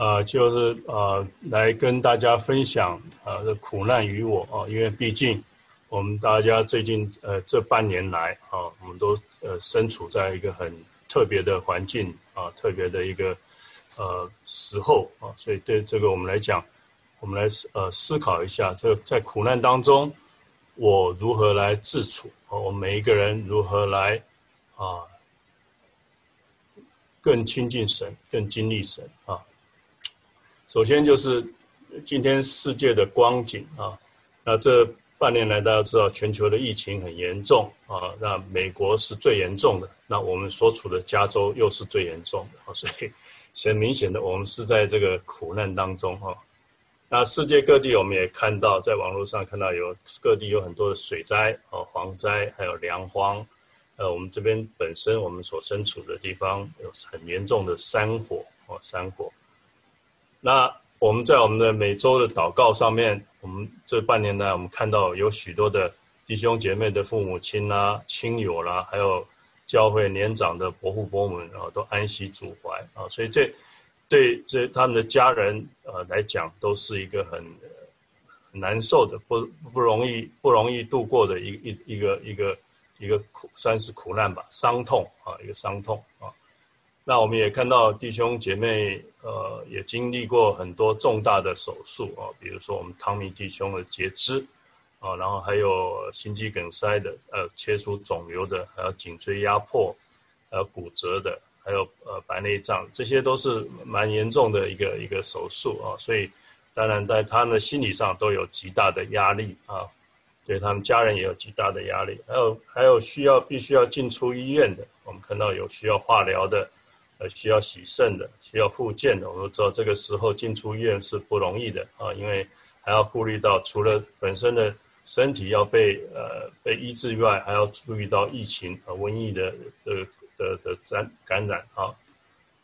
啊，就是啊，来跟大家分享啊，这苦难于我啊，因为毕竟我们大家最近呃这半年来啊，我们都呃身处在一个很特别的环境啊，特别的一个呃时候啊，所以对这个我们来讲，我们来呃思考一下，这在苦难当中，我如何来自处啊？我们每一个人如何来啊？更亲近神，更经历神啊！首先就是今天世界的光景啊，那这半年来大家知道全球的疫情很严重啊，那美国是最严重的，那我们所处的加州又是最严重的，所以很明显的我们是在这个苦难当中哈。那世界各地我们也看到，在网络上看到有各地有很多的水灾啊、蝗灾，还有粮荒。呃，我们这边本身我们所身处的地方有很严重的山火哦，山火。那我们在我们的每周的祷告上面，我们这半年来，我们看到有许多的弟兄姐妹的父母亲啦、亲友啦，还有教会年长的伯父伯母啊，都安息主怀啊，所以这对这他们的家人呃来讲，都是一个很难受的、不不容易、不容易度过的一一一个一个。一个苦算是苦难吧，伤痛啊，一个伤痛啊。那我们也看到弟兄姐妹，呃，也经历过很多重大的手术啊，比如说我们汤米弟兄的截肢啊，然后还有心肌梗塞的，呃，切除肿瘤的，还有颈椎压迫，还有骨折的，还有呃白内障，这些都是蛮严重的一个一个手术啊。所以当然在他们心理上都有极大的压力啊。对他们家人也有极大的压力，还有还有需要必须要进出医院的，我们看到有需要化疗的，呃，需要洗肾的，需要复健的，我们都知道这个时候进出医院是不容易的啊，因为还要顾虑到除了本身的身体要被呃被医治以外，还要注意到疫情和瘟疫的的的的感感染啊。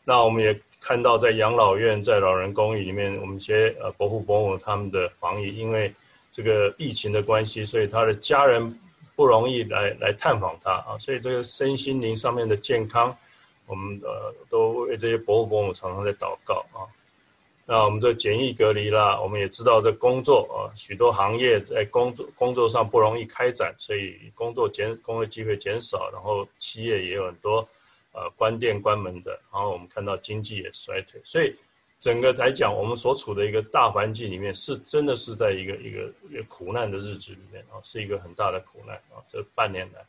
那我们也看到在养老院、在老人公寓里面，我们一些呃伯父伯母他们的防疫，因为。这个疫情的关系，所以他的家人不容易来来探访他啊，所以这个身心灵上面的健康，我们呃都为这些伯父伯母常常在祷告啊。那我们这简易隔离啦，我们也知道这工作啊，许多行业在工作工作上不容易开展，所以工作减工作机会减少，然后企业也有很多呃关店关门的，然后我们看到经济也衰退，所以。整个来讲，我们所处的一个大环境里面，是真的是在一个一个一个苦难的日子里面啊，是一个很大的苦难啊。这半年来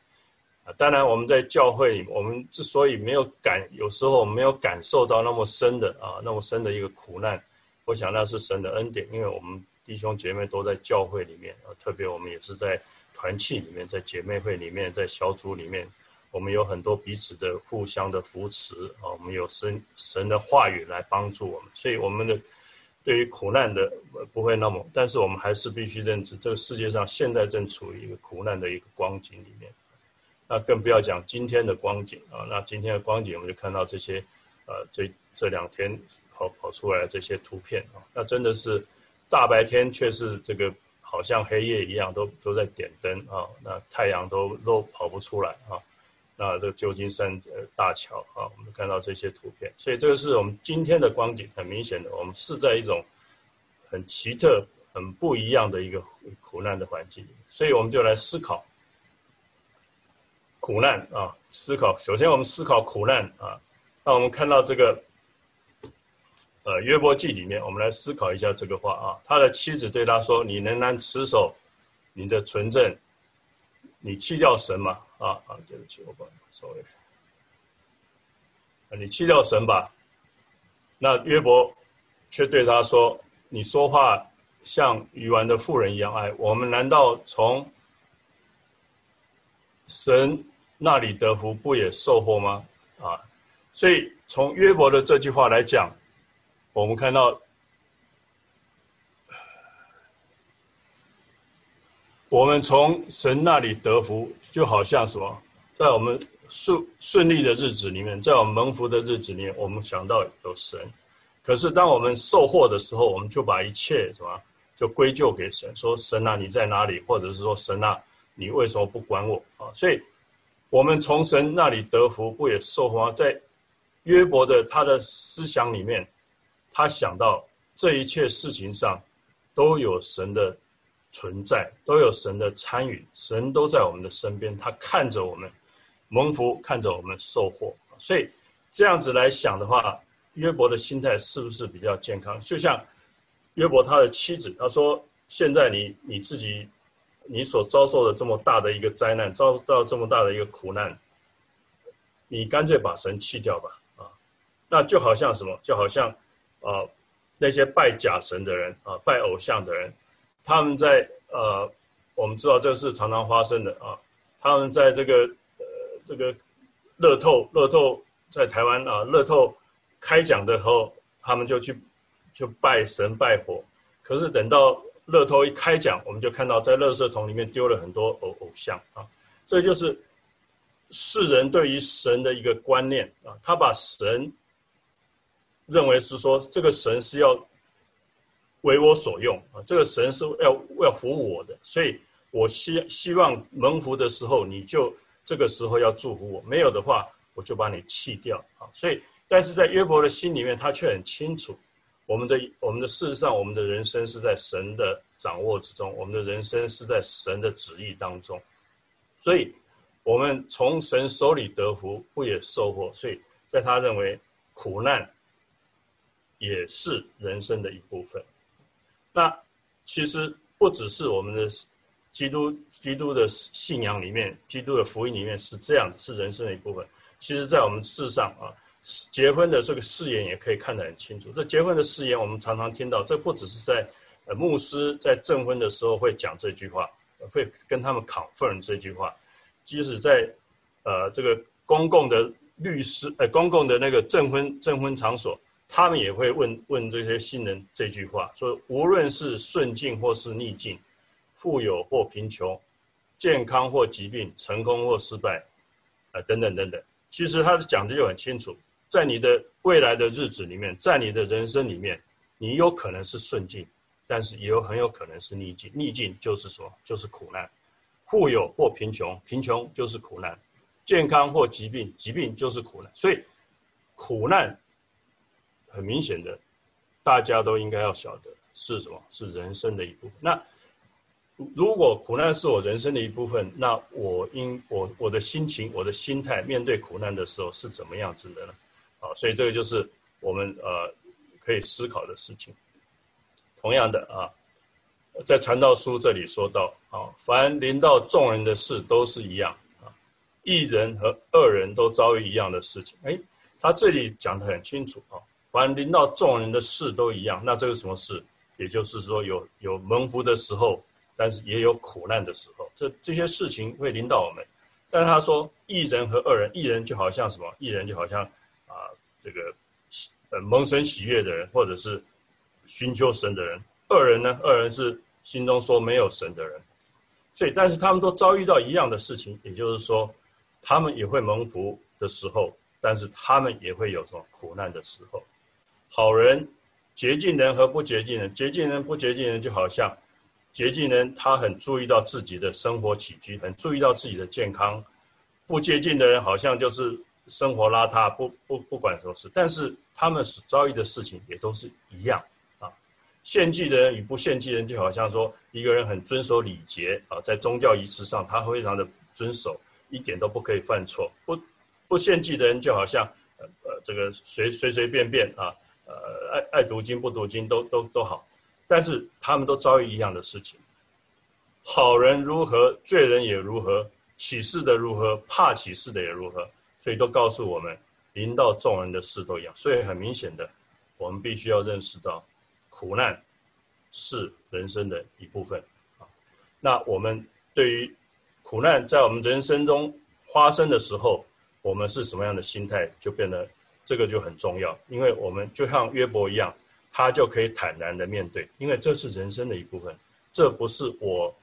当然我们在教会里，我们之所以没有感，有时候没有感受到那么深的啊，那么深的一个苦难，我想那是神的恩典，因为我们弟兄姐妹都在教会里面啊，特别我们也是在团契里面，在姐妹会里面，在小组里面。我们有很多彼此的互相的扶持啊，我们有神神的话语来帮助我们，所以我们的对于苦难的不会那么，但是我们还是必须认知，这个世界上现在正处于一个苦难的一个光景里面，那更不要讲今天的光景啊，那今天的光景我们就看到这些呃这这两天跑跑出来的这些图片啊，那真的是大白天却是这个好像黑夜一样，都都在点灯啊，那太阳都都跑不出来啊。那这个旧金山呃大桥啊，我们看到这些图片，所以这个是我们今天的光景，很明显的，我们是在一种很奇特、很不一样的一个苦难的环境，所以我们就来思考苦难啊，思考。首先，我们思考苦难啊，那我们看到这个呃约伯记里面，我们来思考一下这个话啊，他的妻子对他说：“你仍然持守你的纯正，你弃掉神吗？”啊啊，对不起，我把稍微，啊，你弃掉神吧。那约伯却对他说：“你说话像愚顽的妇人一样。哎，我们难道从神那里得福，不也受祸吗？”啊，所以从约伯的这句话来讲，我们看到，我们从神那里得福。就好像什么，在我们顺顺利的日子里面，在我们蒙福的日子里面，我们想到有神。可是当我们受祸的时候，我们就把一切什么就归咎给神，说神啊你在哪里？或者是说神啊你为什么不管我啊？所以，我们从神那里得福，不也受福吗？在约伯的他的思想里面，他想到这一切事情上都有神的存在，都有神的参与，神都在我们的身边，他看着我们蒙福，看着我们受祸，所以这样子来想的话，约伯的心态是不是比较健康？就像约伯他的妻子，他说：“现在你你自己。”你所遭受的这么大的一个灾难，遭到这么大的一个苦难，你干脆把神弃掉吧，啊，那就好像什么？就好像啊，那些拜假神的人啊，拜偶像的人，他们在呃，我们知道这个是常常发生的啊，他们在这个呃这个乐透乐透在台湾啊，乐透开奖的时候，他们就去就拜神拜佛，可是等到。乐透一开奖，我们就看到在乐色桶里面丢了很多偶偶像啊，这就是世人对于神的一个观念啊，他把神认为是说这个神是要为我所用啊，这个神是要要服务我的，所以我希希望蒙福的时候，你就这个时候要祝福我，没有的话，我就把你弃掉啊。所以，但是在约伯的心里面，他却很清楚。我们的我们的事实上，我们的人生是在神的掌握之中，我们的人生是在神的旨意当中，所以，我们从神手里得福，不也受祸？所以，在他认为，苦难也是人生的一部分。那其实不只是我们的基督基督的信仰里面，基督的福音里面是这样，是人生的一部分。其实，在我们世上啊。结婚的这个誓言也可以看得很清楚。这结婚的誓言，我们常常听到，这不只是在呃牧师在证婚的时候会讲这句话，会跟他们 confirm 这句话。即使在呃这个公共的律师呃公共的那个证婚证婚场所，他们也会问问这些新人这句话：说无论是顺境或是逆境，富有或贫穷，健康或疾病，成功或失败，啊等等等等。其实他讲的就很清楚。在你的未来的日子里面，在你的人生里面，你有可能是顺境，但是也有很有可能是逆境。逆境就是什么？就是苦难。富有或贫穷，贫穷就是苦难；健康或疾病，疾病就是苦难。所以，苦难很明显的，大家都应该要晓得是什么？是人生的一部分。那如果苦难是我人生的一部分，那我应我我的心情、我的心态面对苦难的时候是怎么样子的呢？啊，所以这个就是我们呃可以思考的事情。同样的啊，在传道书这里说到啊，凡临到众人的事都是一样啊，一人和二人都遭遇一样的事情。哎，他这里讲的很清楚啊，凡临到众人的事都一样。那这个什么事？也就是说有有蒙福的时候，但是也有苦难的时候。这这些事情会临到我们。但是他说一人和二人，一人就好像什么？一人就好像。啊这个呃蒙神喜悦的人，或者是寻求神的人；恶人呢，恶人是心中说没有神的人。所以，但是他们都遭遇到一样的事情，也就是说，他们也会蒙福的时候，但是他们也会有什么苦难的时候。好人、洁净人和不洁净人，洁净人、不洁净人，就好像洁净人他很注意到自己的生活起居，很注意到自己的健康；不洁净的人，好像就是。生活邋遢，不不不管什么事，但是他们所遭遇的事情也都是一样啊。献祭的人与不献祭人，就好像说一个人很遵守礼节啊，在宗教仪式上他非常的遵守，一点都不可以犯错。不不献祭的人，就好像呃呃这个随随随便便啊，呃爱爱读经不读经都都都好，但是他们都遭遇一样的事情。好人如何，罪人也如何，起誓的如何，怕起誓的也如何。所以都告诉我们，临到众人的事都一样。所以很明显的，我们必须要认识到，苦难是人生的一部分啊。那我们对于苦难在我们人生中发生的时候，我们是什么样的心态，就变得这个就很重要。因为我们就像约伯一样，他就可以坦然的面对，因为这是人生的一部分，这不是我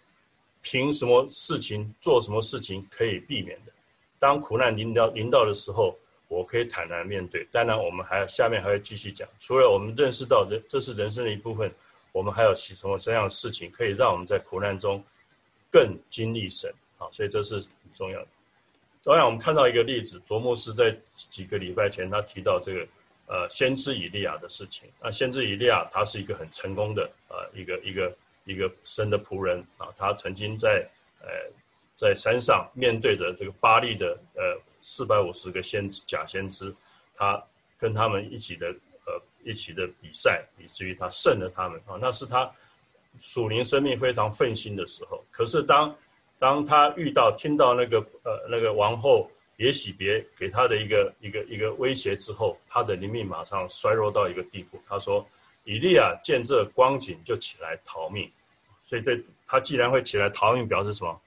凭什么事情做什么事情可以避免的。当苦难临到临到的时候，我可以坦然面对。当然，我们还下面还会继续讲。除了我们认识到这这是人生的一部分，我们还有其什么这样的事情，可以让我们在苦难中更经历神。好，所以这是很重要的。同样，我们看到一个例子，卓牧师在几个礼拜前他提到这个呃先知以利亚的事情。那先知以利亚他是一个很成功的呃一个一个一个神的仆人啊，他曾经在呃在山上面对着这个巴利的呃四百五十个先知假先知，他跟他们一起的呃一起的比赛，以至于他胜了他们啊，那是他属灵生命非常奋心的时候。可是当当他遇到听到那个呃那个王后也喜别给他的一个一个一个威胁之后，他的灵命马上衰弱到一个地步。他说：“以利亚见这光景就起来逃命。”所以对他既然会起来逃命，表示什么？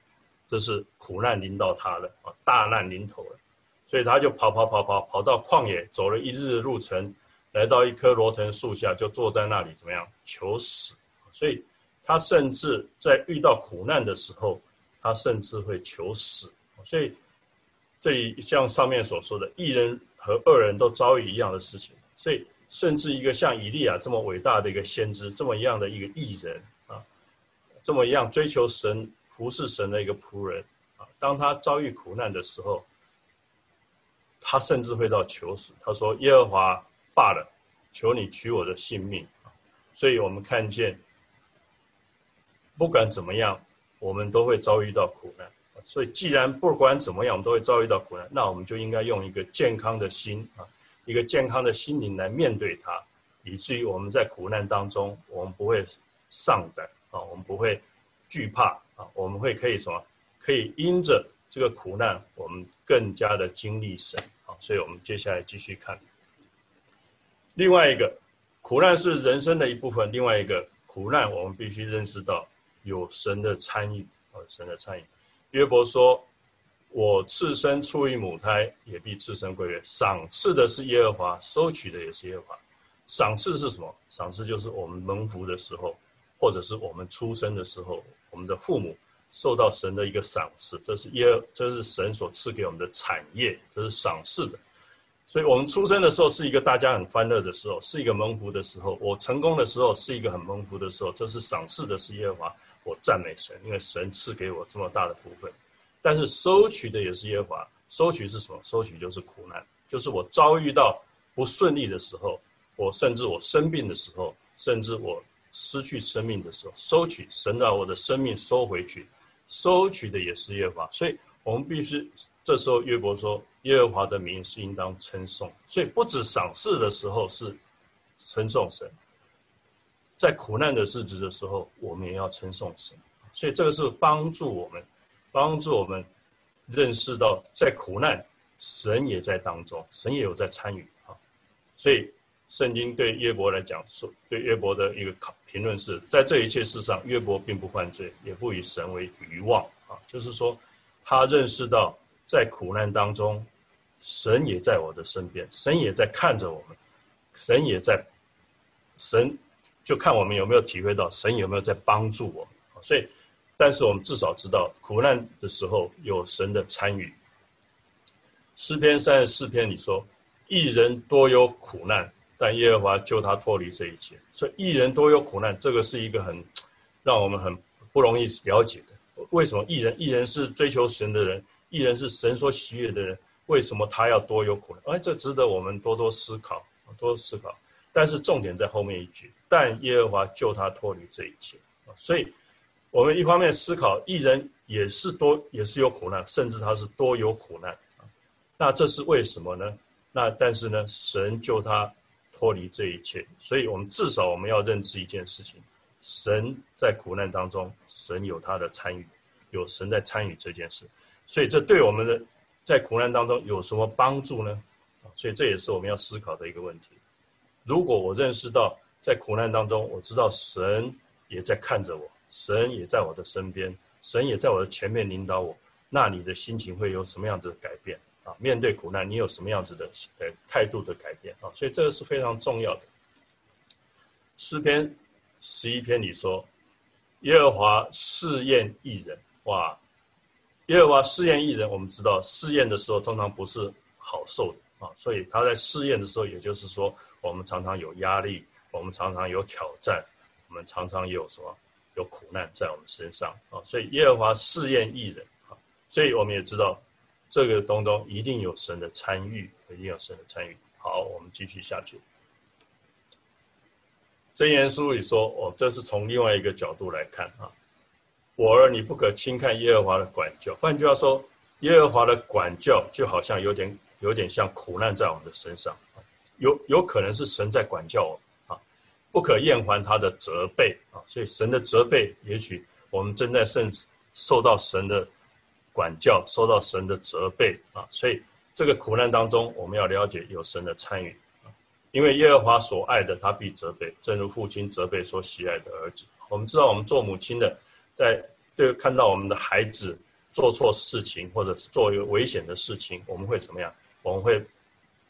这是苦难临到他了啊，大难临头了。所以他就跑跑跑跑跑到旷野，走了一日的路程，来到一棵罗藤树下，就坐在那里怎么样求死？所以他甚至在遇到苦难的时候。他甚至会求死，所以这里像上面所说的，一人和二人都遭遇一样的事情，所以甚至一个像以利亚这么伟大的一个先知，这么一样的一个艺人啊，这么一样追求神、服侍神的一个仆人啊，当他遭遇苦难的时候，他甚至会到求死。他说：“耶和华罢了，求你取我的性命。”所以我们看见，不管怎么样。我们都会遭遇到苦难，所以既然不管怎么样，我们都会遭遇到苦难，那我们就应该用一个健康的心啊，一个健康的心灵来面对它，以至于我们在苦难当中，我们不会丧胆啊，我们不会惧怕啊，我们会可以什么？可以因着这个苦难，我们更加的经历神啊。所以我们接下来继续看另外一个苦难是人生的一部分，另外一个苦难我们必须认识到。有神的参与，啊，神的参与。约伯说：“我赤身出于母胎，也必赤身归元。赏赐的是耶和华，收取的也是耶和华。赏赐是什么？赏赐就是我们蒙福的时候，或者是我们出生的时候，我们的父母受到神的一个赏赐，这是耶，这是神所赐给我们的产业，这是赏赐的。”所以，我们出生的时候是一个大家很欢乐的时候，是一个蒙福的时候。我成功的时候是一个很蒙福的时候，这是赏赐的是耶和华。我赞美神，因为神赐给我这么大的福分。但是收取的也是耶和华。收取是什么？收取就是苦难，就是我遭遇到不顺利的时候，我甚至我生病的时候，甚至我失去生命的时候，收取神把我的生命收回去，收取的也是耶和华。所以我们必须这时候约伯说。耶和华的名是应当称颂，所以不止赏赐的时候是称颂神，在苦难的日子的时候，我们也要称颂神。所以这个是帮助我们，帮助我们认识到，在苦难，神也在当中，神也有在参与啊。所以圣经对约伯来讲，说对约伯的一个考评论是在这一切事上，约伯并不犯罪，也不以神为愚妄啊。就是说，他认识到。在苦难当中，神也在我的身边，神也在看着我们，神也在，神就看我们有没有体会到，神有没有在帮助我。所以，但是我们至少知道，苦难的时候有神的参与。诗篇三十四篇里说：“一人多有苦难，但耶和华救他脱离这一切。”所以，一人多有苦难，这个是一个很让我们很不容易了解的。为什么一人？一人是追求神的人。一人是神所喜悦的人，为什么他要多有苦难？哎，这值得我们多多思考，多思考。但是重点在后面一句：但耶和华救他脱离这一切。所以，我们一方面思考，一人也是多，也是有苦难，甚至他是多有苦难。那这是为什么呢？那但是呢，神救他脱离这一切。所以我们至少我们要认知一件事情：神在苦难当中，神有他的参与，有神在参与这件事。所以这对我们的在苦难当中有什么帮助呢？所以这也是我们要思考的一个问题。如果我认识到在苦难当中，我知道神也在看着我，神也在我的身边，神也在我的前面领导我，那你的心情会有什么样子的改变面对苦难，你有什么样子的呃态度的改变啊？所以这个是非常重要的。诗篇十一篇里说：“耶和华试验一人。”哇！耶和华试验一人，我们知道试验的时候通常不是好受的啊，所以他在试验的时候，也就是说，我们常常有压力，我们常常有挑战，我们常常有什么有苦难在我们身上啊，所以耶和华试验一人啊，所以我们也知道这个东东一定有神的参与，一定有神的参与。好，我们继续下去。真言书里说，哦，这是从另外一个角度来看啊。我儿，你不可轻看耶和华的管教。换句话说，耶和华的管教就好像有点有点像苦难在我们的身上，有有可能是神在管教我啊。不可厌烦他的责备啊，所以神的责备，也许我们正在受受到神的管教，受到神的责备啊。所以这个苦难当中，我们要了解有神的参与啊。因为耶和华所爱的，他必责备，正如父亲责备所喜爱的儿子。我们知道，我们做母亲的。在对看到我们的孩子做错事情，或者是做一个危险的事情，我们会怎么样？我们会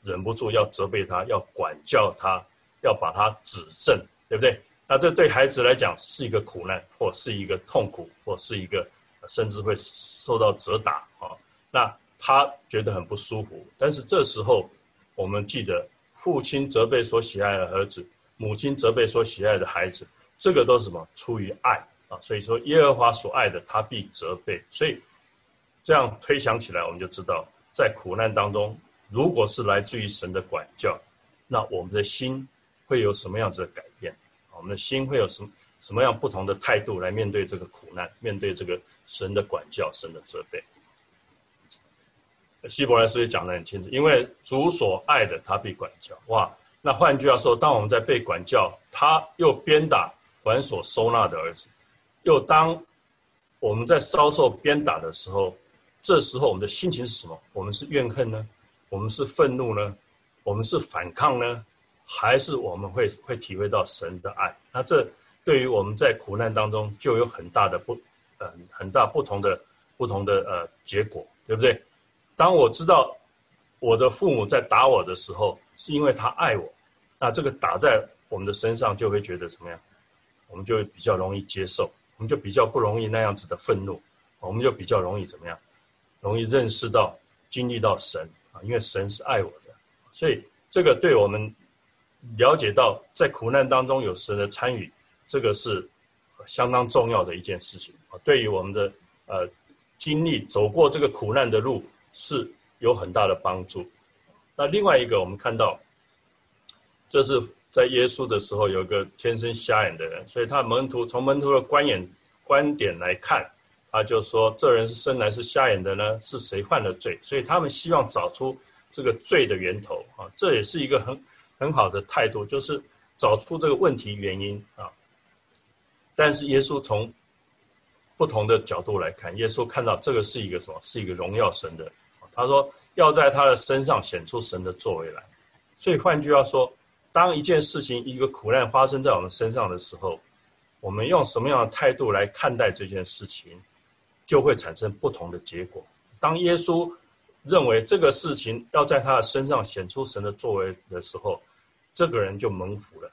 忍不住要责备他，要管教他，要把他指正，对不对？那这对孩子来讲是一个苦难，或是一个痛苦，或是一个甚至会受到责打啊。那他觉得很不舒服。但是这时候，我们记得父亲责备所喜爱的儿子，母亲责备所喜爱的孩子，这个都是什么？出于爱。啊，所以说耶和华所爱的，他必责备。所以这样推想起来，我们就知道，在苦难当中，如果是来自于神的管教，那我们的心会有什么样子的改变？我们的心会有什么什么样不同的态度来面对这个苦难，面对这个神的管教、神的责备？希伯来书也讲得很清楚，因为主所爱的，他必管教。哇，那换句话说，当我们在被管教，他又鞭打管所收纳的儿子。又当我们在遭受鞭打的时候，这时候我们的心情是什么？我们是怨恨呢？我们是愤怒呢？我们是反抗呢？还是我们会会体会到神的爱？那这对于我们在苦难当中就有很大的不，呃，很大不同的不同的呃结果，对不对？当我知道我的父母在打我的时候，是因为他爱我，那这个打在我们的身上就会觉得怎么样？我们就会比较容易接受。我们就比较不容易那样子的愤怒，我们就比较容易怎么样？容易认识到、经历到神啊，因为神是爱我的，所以这个对我们了解到在苦难当中有神的参与，这个是相当重要的一件事情啊。对于我们的呃经历走过这个苦难的路是有很大的帮助。那另外一个，我们看到这是。在耶稣的时候，有个天生瞎眼的人，所以他门徒从门徒的观眼观点来看，他就说这人是生来是瞎眼的呢，是谁犯了罪？所以他们希望找出这个罪的源头啊，这也是一个很很好的态度，就是找出这个问题原因啊。但是耶稣从不同的角度来看，耶稣看到这个是一个什么？是一个荣耀神的。他说要在他的身上显出神的作为来。所以换句话说。当一件事情、一个苦难发生在我们身上的时候，我们用什么样的态度来看待这件事情，就会产生不同的结果。当耶稣认为这个事情要在他的身上显出神的作为的时候，这个人就蒙福了。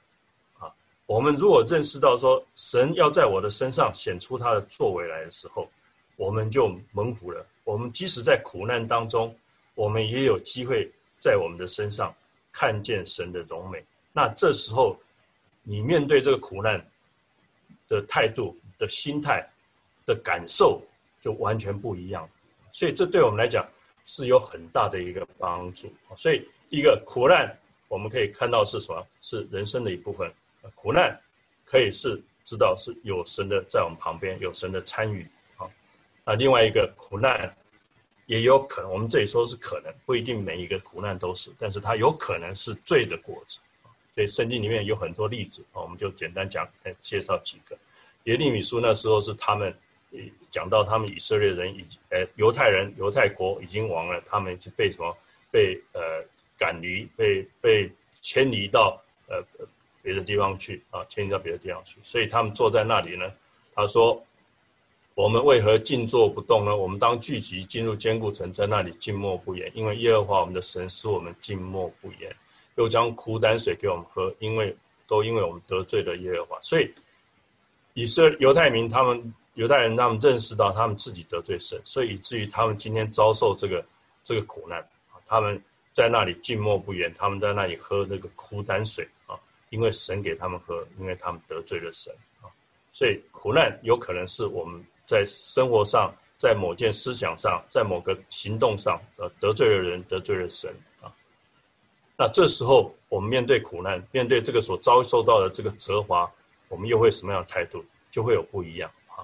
我们如果认识到说神要在我的身上显出他的作为来的时候，我们就蒙福了。我们即使在苦难当中，我们也有机会在我们的身上。看见神的荣美，那这时候你面对这个苦难的态度、的心态、的感受就完全不一样。所以这对我们来讲是有很大的一个帮助。所以一个苦难，我们可以看到是什么？是人生的一部分。苦难可以是知道是有神的在我们旁边，有神的参与。啊，那另外一个苦难。也有可能，我们这里说是可能，不一定每一个苦难都是，但是它有可能是罪的果子。所以圣经里面有很多例子啊，我们就简单讲，介绍几个。耶利米书那时候是他们讲到他们以色列人已经，呃，犹太人犹太国已经亡了，他们就被什么被呃赶离，被被迁离到呃别的地方去啊，迁移到别的地方去，所以他们坐在那里呢，他说。我们为何静坐不动呢？我们当聚集进入坚固城，在那里静默不言，因为耶和华我们的神使我们静默不言，又将苦胆水给我们喝，因为都因为我们得罪了耶和华。所以以色列犹太民他们犹太人他们认识到他们自己得罪神，所以以至于他们今天遭受这个这个苦难啊，他们在那里静默不言，他们在那里喝那个苦胆水，因为神给他们喝，因为他们得罪了神啊，所以苦难有可能是我们。在生活上，在某件思想上，在某个行动上，呃，得罪了人，得罪了神啊。那这时候我们面对苦难，面对这个所遭受到的这个责罚，我们又会什么样的态度？就会有不一样啊！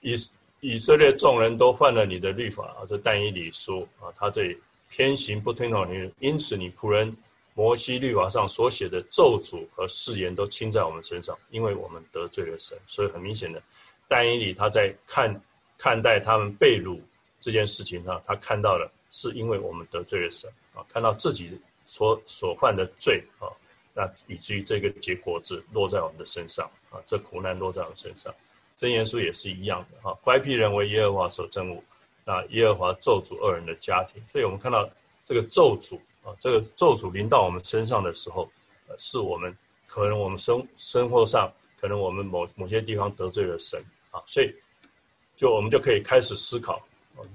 以以色列众人都犯了你的律法啊，这但以理书啊，他这里偏行不听从你，因此你仆人摩西律法上所写的咒诅和誓言都倾在我们身上，因为我们得罪了神。所以很明显的，但以理他在看看待他们被掳这件事情上，他看到了是因为我们得罪了神啊，看到自己所所犯的罪啊，那以至于这个结果子落在我们的身上啊，这苦难落在我们身上。真言书也是一样的哈，乖僻人为耶和华所憎恶，那耶和华咒诅二人的家庭。所以我们看到这个咒诅啊，这个咒诅临到我们身上的时候，是我们可能我们生生活上可能我们某某些地方得罪了神啊，所以就我们就可以开始思考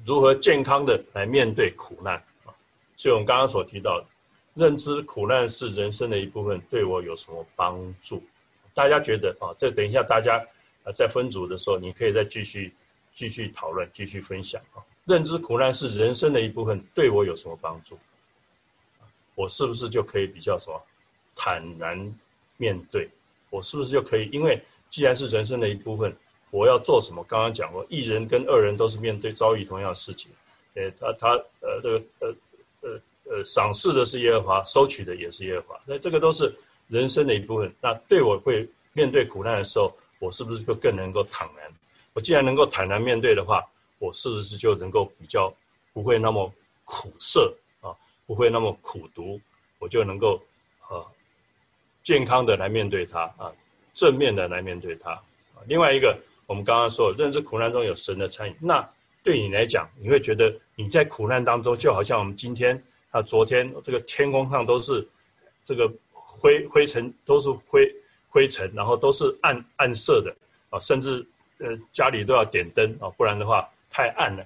如何健康的来面对苦难啊。所以我们刚刚所提到的，认知苦难是人生的一部分，对我有什么帮助？大家觉得啊，这等一下大家。啊，在分组的时候，你可以再继续继续讨论，继续分享啊。认知苦难是人生的一部分，对我有什么帮助？我是不是就可以比较什么坦然面对？我是不是就可以？因为既然是人生的一部分，我要做什么？刚刚讲过，一人跟二人都是面对遭遇同样的事情。诶，他他呃这个呃呃呃赏赐的是耶和华，收取的也是耶和华。那这个都是人生的一部分。那对我会面对苦难的时候。我是不是就更能够坦然？我既然能够坦然面对的话，我是不是就能够比较不会那么苦涩？不会那么苦读，我就能够啊健康的来面对它啊，正面的来面对它。另外一个，我们刚刚说认知苦难中有神的参与，那对你来讲，你会觉得你在苦难当中，就好像我们今天啊，昨天这个天空上都是这个灰灰尘，都是灰。灰尘，然后都是暗暗色的啊，甚至呃家里都要点灯啊，不然的话太暗了。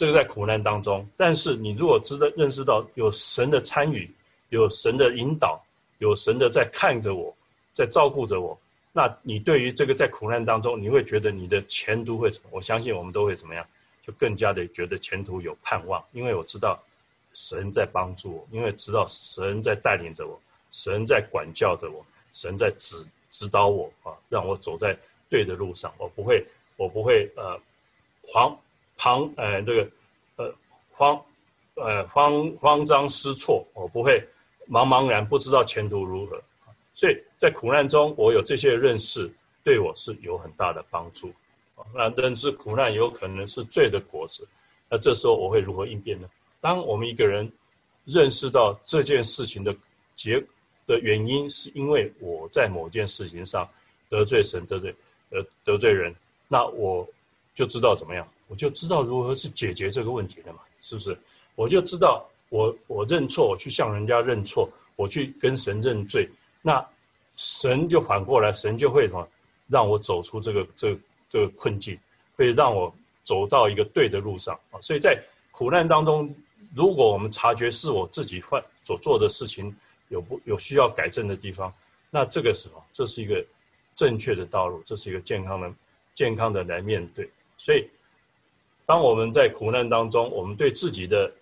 这个在苦难当中，但是你如果知道认识到有神的参与，有神的引导，有神的在看着我，在照顾着我，那你对于这个在苦难当中，你会觉得你的前途会怎么？我相信我们都会怎么样，就更加的觉得前途有盼望，因为我知道神在帮助我，因为知道神在带领着我，神在管教着我。神在指指导我啊，让我走在对的路上。我不会，我不会呃狂旁呃这个呃慌呃慌慌张失措。我不会茫茫然不知道前途如何。所以在苦难中，我有这些认识，对我是有很大的帮助。那认知苦难有可能是罪的果子，那这时候我会如何应变呢？当我们一个人认识到这件事情的结。的原因是因为我在某件事情上得罪神、得罪呃得罪人，那我就知道怎么样，我就知道如何是解决这个问题的嘛，是不是？我就知道我我认错，我去向人家认错，我去跟神认罪，那神就反过来，神就会什么让我走出这个这这个困境，会让我走到一个对的路上啊。所以在苦难当中，如果我们察觉是我自己犯所做的事情。有不有需要改正的地方？那这个时候，这是一个正确的道路，这是一个健康的、健康的来面对。所以，当我们在苦难当中，我们对自己的，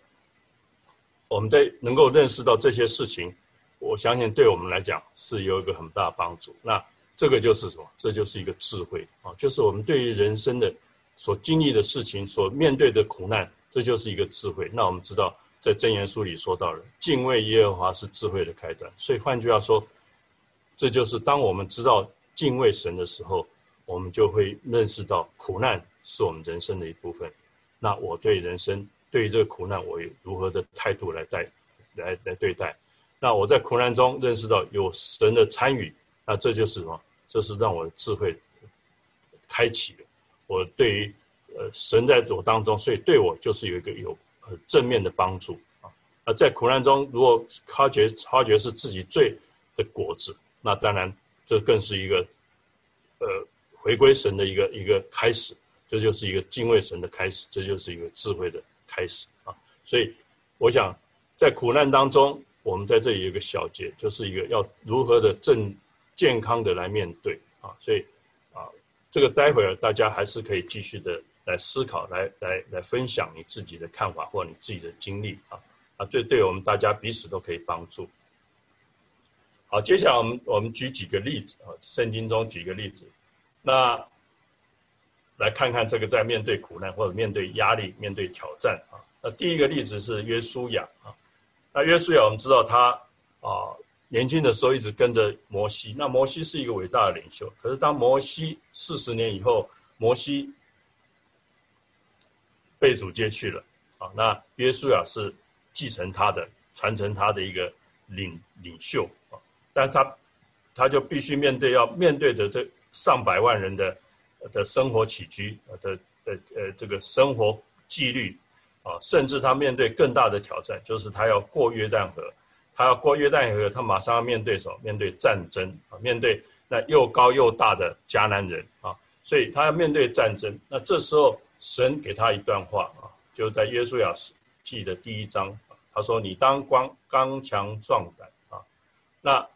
我们在能够认识到这些事情，我相信对我们来讲是有一个很大帮助。那这个就是什么？这就是一个智慧啊！就是我们对于人生的所经历的事情、所面对的苦难，这就是一个智慧。那我们知道。在箴言书里说到了，敬畏耶和华是智慧的开端。所以换句话说，这就是当我们知道敬畏神的时候，我们就会认识到苦难是我们人生的一部分。那我对人生，对于这个苦难，我有如何的态度来待，来来对待？那我在苦难中认识到有神的参与，那这就是什么？这是让我的智慧开启了。我对于呃神在我当中，所以对我就是有一个有呃。正面的帮助啊，那在苦难中，如果发觉发觉是自己罪的果子，那当然这更是一个呃回归神的一个一个开始，这就是一个敬畏神的开始，这就是一个智慧的开始啊。所以我想在苦难当中，我们在这里有一个小节，就是一个要如何的正健康的来面对啊。所以啊，这个待会儿大家还是可以继续的。来思考，来来来分享你自己的看法或你自己的经历啊。啊，对对我们大家彼此都可以帮助。好，接下来我们我们举几个例子啊，圣经中举个例子，那来看看这个在面对苦难或者面对压力、面对挑战啊。那第一个例子是约书亚啊，那约书亚我们知道他啊年轻的时候一直跟着摩西，那摩西是一个伟大的领袖，可是当摩西四十年以后，摩西被主接去了啊，那约书亚是继承他的、传承他的一个领领袖啊。但他，他就必须面对要面对的这上百万人的的生活起居的的呃这个生活纪律啊，甚至他面对更大的挑战，就是他要过约旦河，他要过约旦河，他马上要面对什么？面对战争啊，面对那又高又大的迦南人啊，所以他要面对战争。那这时候神给他一段话啊，就在约书亚记的第一章，他说：“你当光刚强壮胆啊。”那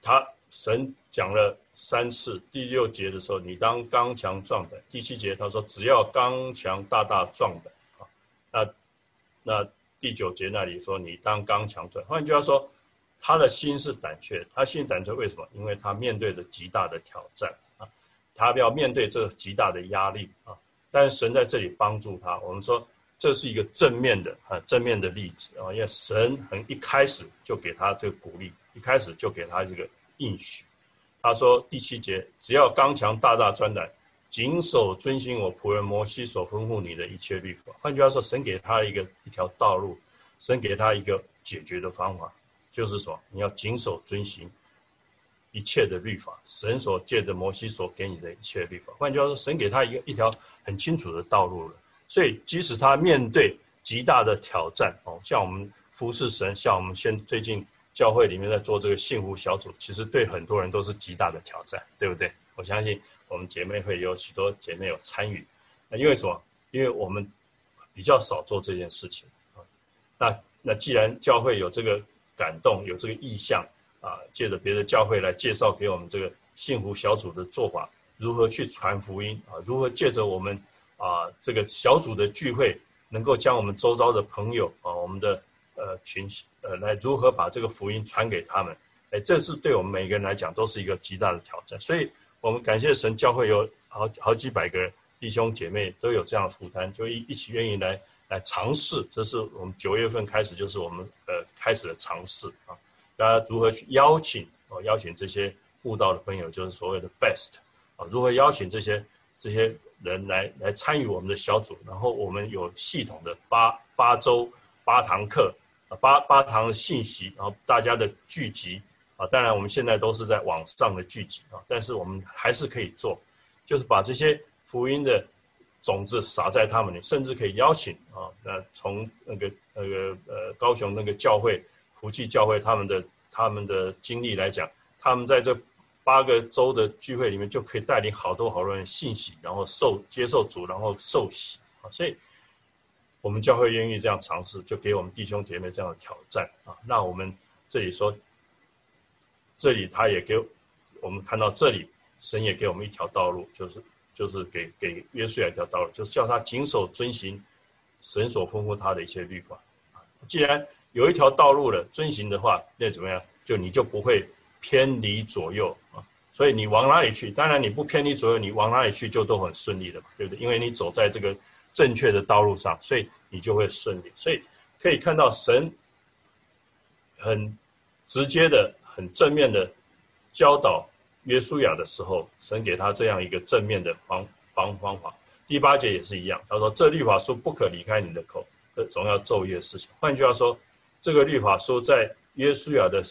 他神讲了三次，第六节的时候，你当刚强壮胆；第七节他说，只要刚强大大壮胆啊。那那第九节那里说，你当刚强壮。换句话说，他的心是胆怯，他心胆怯为什么？因为他面对着极大的挑战啊，他要面对这极大的压力啊。但是神在这里帮助他，我们说这是一个正面的啊，正面的例子啊，因为神很一开始就给他这个鼓励。一开始就给他这个应许，他说第七节，只要刚强大大专胆，谨守遵行我仆人摩西所吩咐你的一切律法。换句话说，神给他一个一条道路，神给他一个解决的方法，就是说你要谨守遵行一切的律法。神所借着摩西所给你的一切律法。换句话说，神给他一个一条很清楚的道路了。所以即使他面对极大的挑战，哦，像我们服侍神，像我们现最近。教会里面在做这个幸福小组，其实对很多人都是极大的挑战，对不对？我相信我们姐妹会有许多姐妹有参与。那因为什么？因为我们比较少做这件事情啊。那那既然教会有这个感动，有这个意向啊，借着别的教会来介绍给我们这个幸福小组的做法，如何去传福音啊？如何借着我们啊这个小组的聚会，能够将我们周遭的朋友啊，我们的。呃，群呃，来如何把这个福音传给他们？哎，这是对我们每个人来讲都是一个极大的挑战。所以，我们感谢神，教会有好好几百个弟兄姐妹都有这样的负担，就一一起愿意来来尝试。这是我们九月份开始，就是我们呃开始的尝试啊。大家如何去邀请哦？邀请这些悟道的朋友，就是所谓的 best 啊？如何邀请这些这些人来来参与我们的小组？然后我们有系统的八八周八堂课。八八堂的信息，然后大家的聚集啊，当然我们现在都是在网上的聚集啊，但是我们还是可以做，就是把这些福音的种子撒在他们里，甚至可以邀请啊，那从那个那个呃高雄那个教会福气教会他们的他们的经历来讲，他们在这八个州的聚会里面就可以带领好多好多人信息，然后受接受主，然后受洗啊，所以。我们教会愿意这样尝试，就给我们弟兄姐妹这样的挑战啊！那我们这里说，这里他也给我们看到，这里神也给我们一条道路，就是就是给给约书亚一条道路，就是叫他谨守遵行神所吩咐他的一些律法。既然有一条道路了，遵行的话，那怎么样？就你就不会偏离左右啊。所以你往哪里去？当然你不偏离左右，你往哪里去就都很顺利的嘛，对不对？因为你走在这个。正确的道路上，所以你就会顺利。所以可以看到神很直接的、很正面的教导约书亚的时候，神给他这样一个正面的方方方法。第八节也是一样，他说：“这律法书不可离开你的口，总要昼夜思想。”换句话说，这个律法书在约书亚的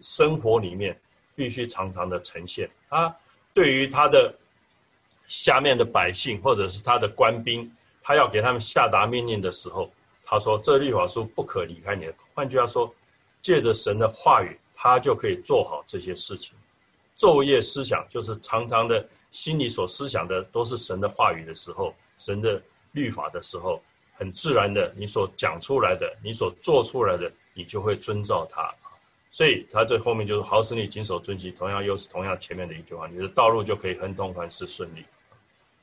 生活里面必须常常的呈现。他对于他的。下面的百姓或者是他的官兵，他要给他们下达命令的时候，他说：“这律法书不可离开你的。”换句话说，借着神的话语，他就可以做好这些事情。昼夜思想，就是常常的心里所思想的都是神的话语的时候，神的律法的时候，很自然的，你所讲出来的，你所做出来的，你就会遵照他。所以他这后面就是好使你谨守遵纪，同样又是同样前面的一句话，你的道路就可以亨通凡事顺利。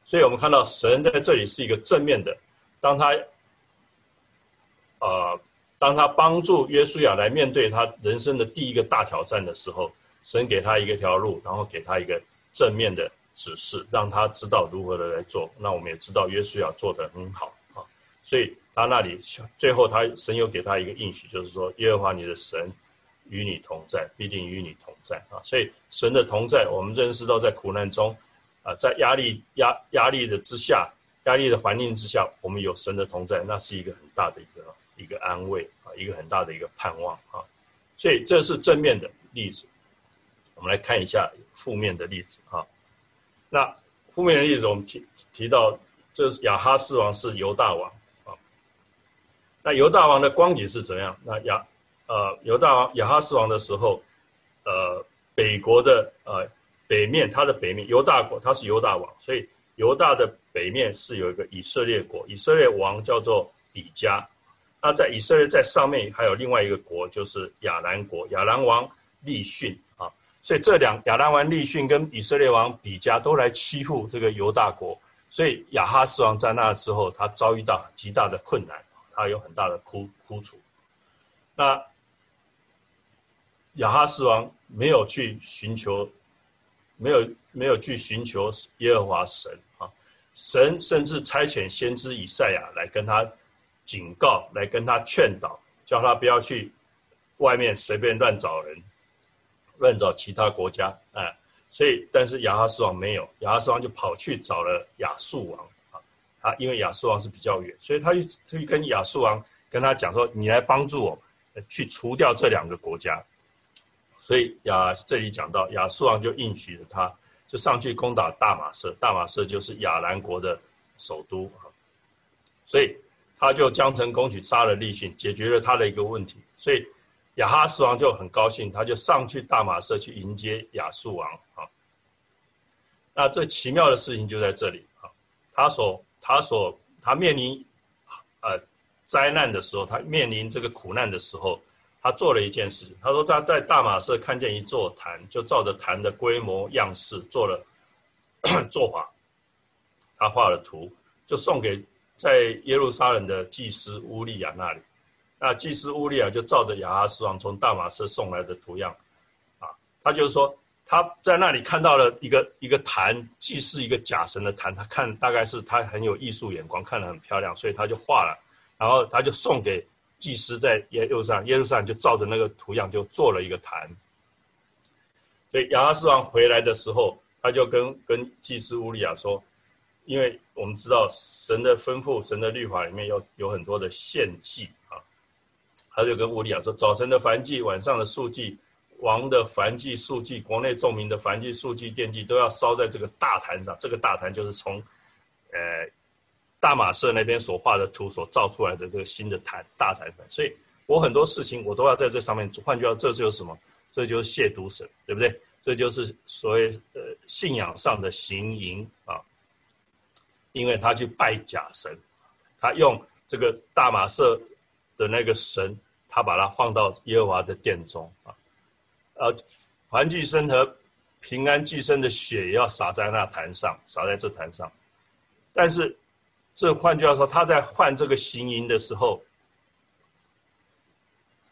所以我们看到神在这里是一个正面的，当他，呃，当他帮助约书亚来面对他人生的第一个大挑战的时候，神给他一个条路，然后给他一个正面的指示，让他知道如何的来做。那我们也知道约书亚做得很好啊，所以他那里最后他神又给他一个应许，就是说耶和华你的神与你同在，必定与你同在啊。所以神的同在，我们认识到在苦难中啊，在压力压压力的之下。压力的环境之下，我们有神的同在，那是一个很大的一个一个安慰啊，一个很大的一个盼望啊。所以这是正面的例子。我们来看一下负面的例子啊。那负面的例子，我们提提到，这是亚哈斯王是犹大王啊。那犹大王的光景是怎样？那亚呃犹大王亚哈斯王的时候，呃北国的呃北面，他的北面犹大国，他是犹大王，所以。犹大的北面是有一个以色列国，以色列王叫做比加。那在以色列在上面还有另外一个国，就是亚兰国，亚兰王利逊啊。所以这两亚兰王利逊跟以色列王比加都来欺负这个犹大国，所以亚哈斯王在那之后他遭遇到极大的困难，他有很大的苦苦楚。那亚哈斯王没有去寻求，没有没有去寻求耶和华神啊。神甚至差遣先知以赛亚来跟他警告，来跟他劝导，叫他不要去外面随便乱找人，乱找其他国家。哎，所以但是亚哈斯王没有，亚哈斯王就跑去找了亚述王啊，他因为亚述王是比较远，所以他就他就跟亚述王跟他讲说：“你来帮助我去除掉这两个国家。”所以亚这里讲到亚述王就应许了他。就上去攻打大马士，大马士就是亚兰国的首都啊，所以他就将城攻取，杀了利逊，解决了他的一个问题。所以亚哈斯王就很高兴，他就上去大马士去迎接亚述王啊。那这奇妙的事情就在这里啊，他所他所他面临呃灾难的时候，他面临这个苦难的时候。他做了一件事，他说他在大马士看见一座坛，就照着坛的规模样式做了 做法，他画了图，就送给在耶路撒冷的祭司乌利亚那里。那祭司乌利亚就照着亚哈斯王从大马士送来的图样，啊，他就是说他在那里看到了一个一个坛，祭祀一个假神的坛，他看大概是他很有艺术眼光，看得很漂亮，所以他就画了，然后他就送给。祭司在耶路撒耶路撒就照着那个图样就做了一个坛，所以亚哈斯王回来的时候，他就跟跟祭司乌利亚说，因为我们知道神的吩咐、神的律法里面有有很多的献祭啊，他就跟乌利亚说，早晨的燔祭、晚上的素祭、王的燔祭、素祭、国内众民的燔祭、素祭、奠祭，都要烧在这个大坛上。这个大坛就是从，呃。大马色那边所画的图所造出来的这个新的坛大坛所以我很多事情我都要在这上面。换句话，这就是什么？这就是亵渎神，对不对？这就是所谓呃信仰上的行淫啊。因为他去拜假神，他用这个大马色的那个神，他把它放到耶和华的殿中啊。呃，环祭生和平安寄生的血要洒在那坛上，洒在这坛上，但是。这换句话说，他在换这个行淫的时候，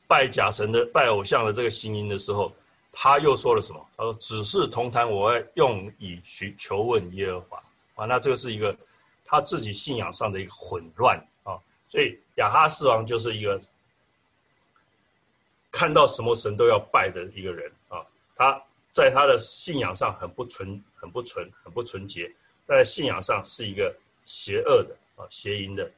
拜假神的、拜偶像的这个行淫的时候，他又说了什么？他说：“只是同谈，我要用以寻求问耶和华。”啊，那这个是一个他自己信仰上的一个混乱啊。所以亚哈斯王就是一个看到什么神都要拜的一个人啊。他在他的信仰上很不纯、很不纯、很不纯洁，在信仰上是一个。邪恶的啊，邪淫的，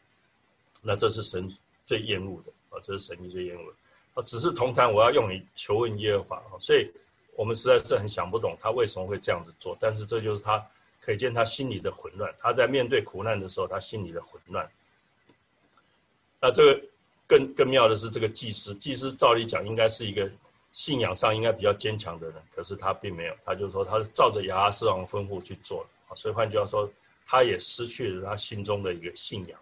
那这是神最厌恶的啊，这是神最厌恶的啊。只是同谈，我要用你求问耶和华啊，所以我们实在是很想不懂他为什么会这样子做。但是这就是他可见他心里的混乱，他在面对苦难的时候，他心里的混乱。那这个更更妙的是，这个祭司，祭司照理讲应该是一个信仰上应该比较坚强的人，可是他并没有，他就说他是照着亚哈斯王吩咐去做的啊。所以换句话说。他也失去了他心中的一个信仰。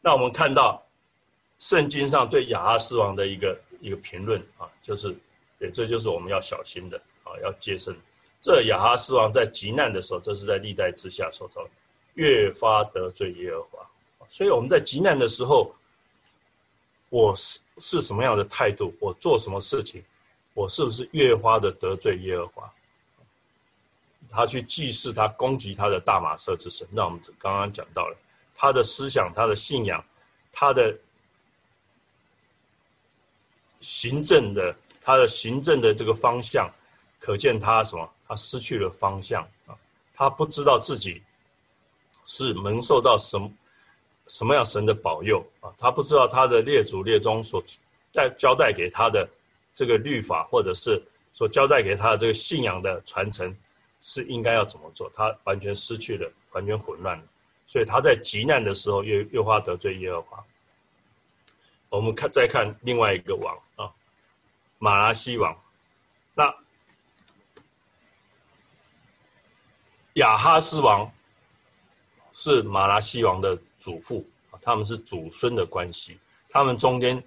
那我们看到圣经上对亚哈斯王的一个一个评论啊，就是，对，这就是我们要小心的啊，要戒慎。这亚哈斯王在极难的时候，这是在历代之下所造，越发得罪耶和华。所以我们在极难的时候，我是是什么样的态度，我做什么事情，我是不是越发的得罪耶和华？他去祭祀他攻击他的大马色之神，那我们刚刚讲到了他的思想、他的信仰、他的行政的、他的行政的这个方向，可见他什么？他失去了方向啊！他不知道自己是蒙受到什什么样神的保佑啊！他不知道他的列祖列宗所带交代给他的这个律法，或者是所交代给他的这个信仰的传承。是应该要怎么做？他完全失去了，完全混乱了，所以他在极难的时候又又发得罪耶和华。我们看再看另外一个王啊，马拉西王。那亚哈斯王是马拉西王的祖父，他们是祖孙的关系。他们中间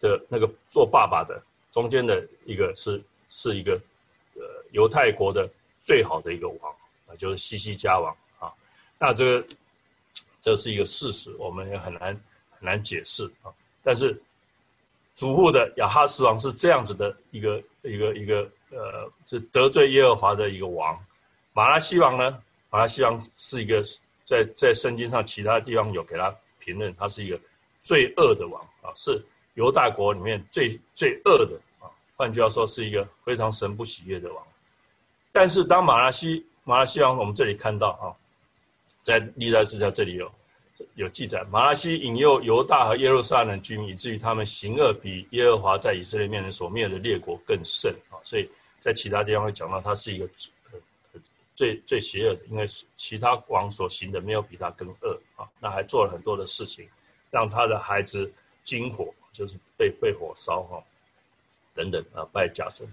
的那个做爸爸的中间的一个是是一个呃犹太国的。最好的一个王啊，就是西西加王啊。那这个这是一个事实，我们也很难很难解释啊。但是祖父的亚哈斯王是这样子的一个一个一个呃，是得罪耶和华的一个王。马拉西王呢，马拉西王是一个在在圣经上其他地方有给他评论，他是一个最恶的王啊，是犹大国里面最最恶的啊。换句话说，是一个非常神不喜悦的王。但是，当马拉西马拉西王，我们这里看到啊，在历代史上这里有有记载，马拉西引诱犹大和耶路撒冷居民，以至于他们行恶比耶和华在以色列面前所灭的列国更甚啊。所以在其他地方会讲到，他是一个最最邪恶的，因为其他王所行的没有比他更恶啊。那还做了很多的事情，让他的孩子惊火，就是被被火烧哈，等等啊，拜假神。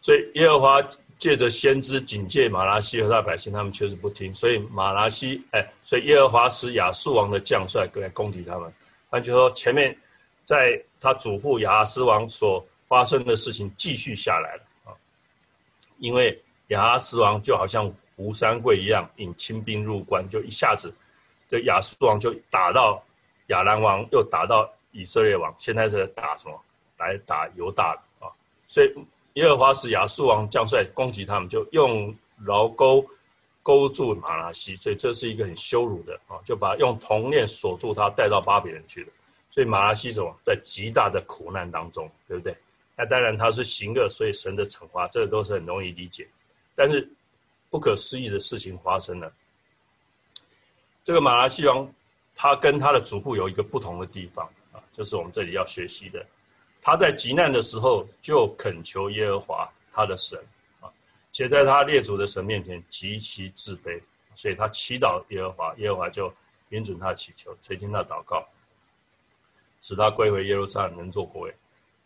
所以耶和华。借着先知警戒马拉西和他百姓，他们确实不听，所以马拉西哎，所以耶和华使亚述王的将帅来攻击他们。那就说，前面在他祖父亚哈斯王所发生的事情继续下来了啊，因为亚哈斯王就好像吴三桂一样，引清兵入关，就一下子这亚述王就打到亚兰王，又打到以色列王，现在是打什么？来打犹大啊，所以。耶和华使亚述王将帅攻击他们，就用牢钩勾住马拉西，所以这是一个很羞辱的啊，就把用铜链锁住他，带到巴比伦去了。所以马拉西怎么在极大的苦难当中，对不对？那当然他是行恶，所以神的惩罚，这都是很容易理解。但是不可思议的事情发生了，这个马拉西王他跟他的祖父有一个不同的地方啊，就是我们这里要学习的。他在极难的时候就恳求耶和华他的神啊，且在他列祖的神面前极其自卑，所以他祈祷耶和华，耶和华就允准他祈求，垂听他祷告，使他归回耶路撒冷，能做国位。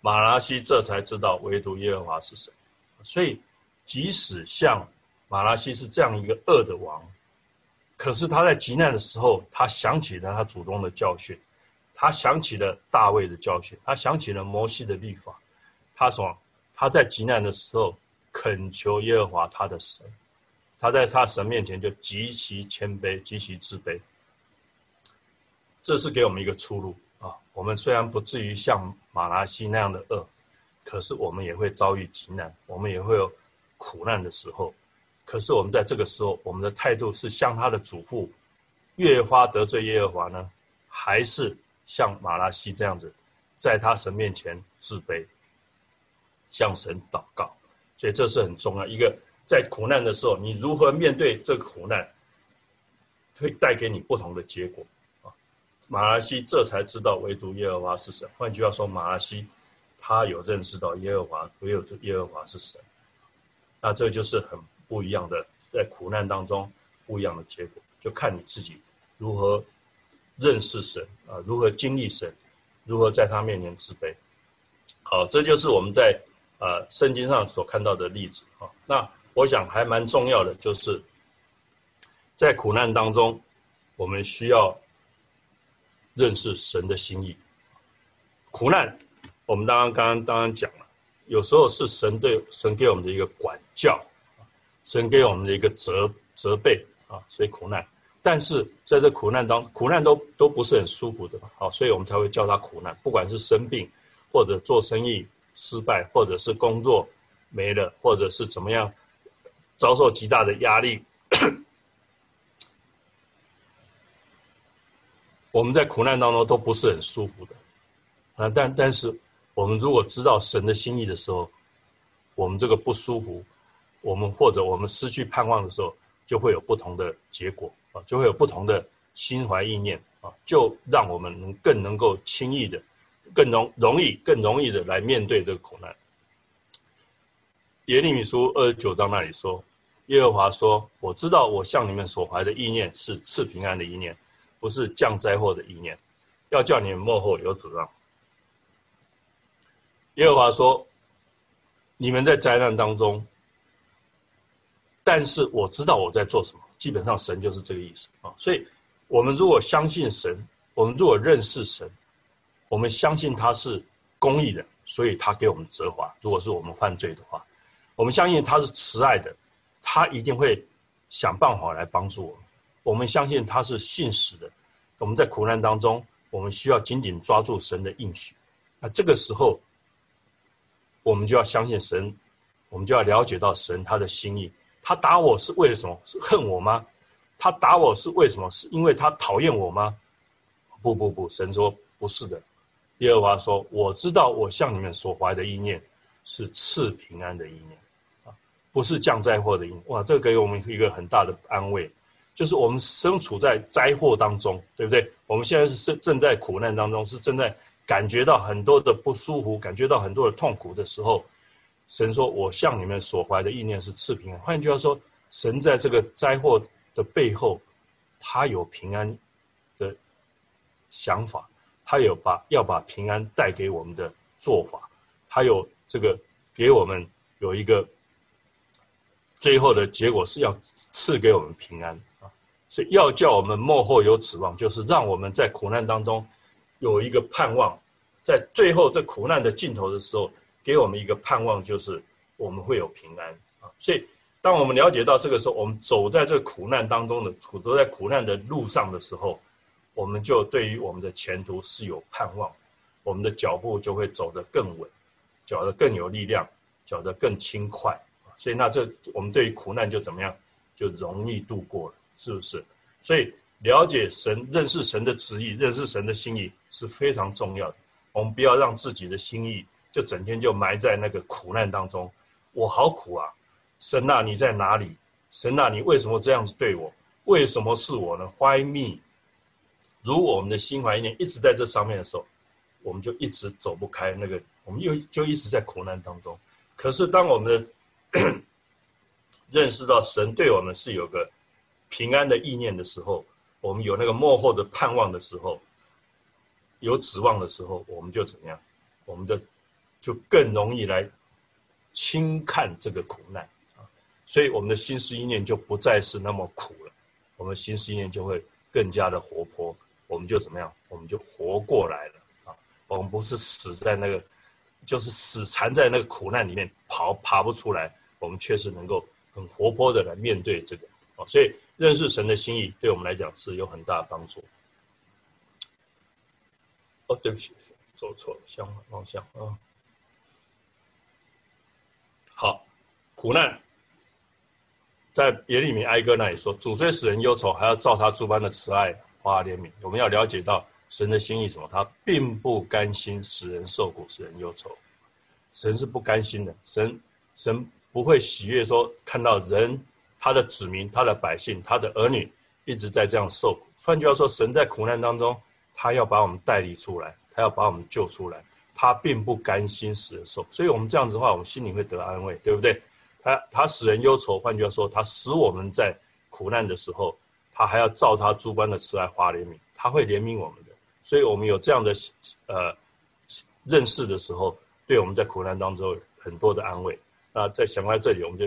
马拉西这才知道唯独耶和华是神。所以，即使像马拉西是这样一个恶的王，可是他在极难的时候，他想起了他祖宗的教训。他想起了大卫的教训，他想起了摩西的律法，他说他在极难的时候恳求耶和华他的神，他在他神面前就极其谦卑，极其自卑。这是给我们一个出路啊！我们虽然不至于像马拉西那样的恶，可是我们也会遭遇极难，我们也会有苦难的时候。可是我们在这个时候，我们的态度是像他的祖父越发得罪耶和华呢，还是？像马拉西这样子，在他神面前自卑，向神祷告，所以这是很重要。一个在苦难的时候，你如何面对这个苦难，会带给你不同的结果啊。马拉西这才知道唯独耶和华是神。换句话说，马拉西他有认识到耶和华唯有耶和华是神。那这就是很不一样的，在苦难当中不一样的结果，就看你自己如何。认识神啊，如何经历神，如何在他面前自卑，好，这就是我们在呃圣经上所看到的例子啊。那我想还蛮重要的，就是在苦难当中，我们需要认识神的心意。苦难，我们刚刚刚刚刚刚讲了，有时候是神对神给我们的一个管教，神给我们的一个责责备啊，所以苦难。但是在这苦难当苦难都都不是很舒服的，好，所以我们才会叫它苦难。不管是生病，或者做生意失败，或者是工作没了，或者是怎么样，遭受极大的压力，我们在苦难当中都不是很舒服的。啊，但但是我们如果知道神的心意的时候，我们这个不舒服，我们或者我们失去盼望的时候，就会有不同的结果。就会有不同的心怀意念啊，就让我们能更能够轻易的、更容容易、更容易的来面对这个苦难。耶利米书二十九章那里说：“耶和华说，我知道我向你们所怀的意念是赐平安的意念，不是降灾祸的意念，要叫你们幕后有指望。”耶和华说：“你们在灾难当中，但是我知道我在做什么。”基本上神就是这个意思啊，所以，我们如果相信神，我们如果认识神，我们相信他是公义的，所以他给我们责罚。如果是我们犯罪的话，我们相信他是慈爱的，他一定会想办法来帮助我们。我们相信他是信实的，我们在苦难当中，我们需要紧紧抓住神的应许。那这个时候，我们就要相信神，我们就要了解到神他的心意。他打我是为了什么？是恨我吗？他打我是为什么？是因为他讨厌我吗？不不不，神说不是的。耶和华说：“我知道我向你们所怀的意念是赐平安的意念，啊，不是降灾祸的意念。”哇，这给我们一个很大的安慰，就是我们身处在灾祸当中，对不对？我们现在是正正在苦难当中，是正在感觉到很多的不舒服，感觉到很多的痛苦的时候。神说：“我向你们所怀的意念是赐平安。”换句话说，神在这个灾祸的背后，他有平安的想法，他有把要把平安带给我们的做法，他有这个给我们有一个最后的结果是要赐给我们平安啊！所以要叫我们幕后有指望，就是让我们在苦难当中有一个盼望，在最后这苦难的尽头的时候。给我们一个盼望，就是我们会有平安啊！所以，当我们了解到这个时候，我们走在这苦难当中的苦，走在苦难的路上的时候，我们就对于我们的前途是有盼望，我们的脚步就会走得更稳，走得更有力量，走得更轻快所以，那这我们对于苦难就怎么样，就容易度过了，是不是？所以，了解神、认识神的旨意、认识神的心意是非常重要的。我们不要让自己的心意。就整天就埋在那个苦难当中，我好苦啊！神啊，你在哪里？神啊，你为什么这样子对我？为什么是我呢？Why me？如果我们的心怀念一直在这上面的时候，我们就一直走不开那个，我们又就一直在苦难当中。可是当我们的 认识到神对我们是有个平安的意念的时候，我们有那个幕后的盼望的时候，有指望的时候，我们就怎么样？我们的。就更容易来轻看这个苦难啊，所以我们的心思意念就不再是那么苦了，我们心思意念就会更加的活泼，我们就怎么样？我们就活过来了啊！我们不是死在那个，就是死缠在那个苦难里面跑爬不出来，我们确实能够很活泼的来面对这个啊！所以认识神的心意，对我们来讲是有很大的帮助。哦，对不起，走错了，向方向啊。好，苦难，在耶利米哀歌那里说：“主虽使人忧愁，还要照他诸般的慈爱发怜悯。”我们要了解到神的心意什么？他并不甘心使人受苦，使人忧愁。神是不甘心的，神神不会喜悦说看到人他的子民、他的百姓、他的儿女一直在这样受苦。换句话说，神在苦难当中，他要把我们带离出来，他要把我们救出来。他并不甘心使人受，所以我们这样子的话，我们心里会得安慰，对不对？他他使人忧愁，换句话说，他使我们在苦难的时候，他还要照他诸般的慈爱发怜悯，他会怜悯我们的。所以我们有这样的呃认识的时候，对我们在苦难当中很多的安慰。那在想到这里，我们就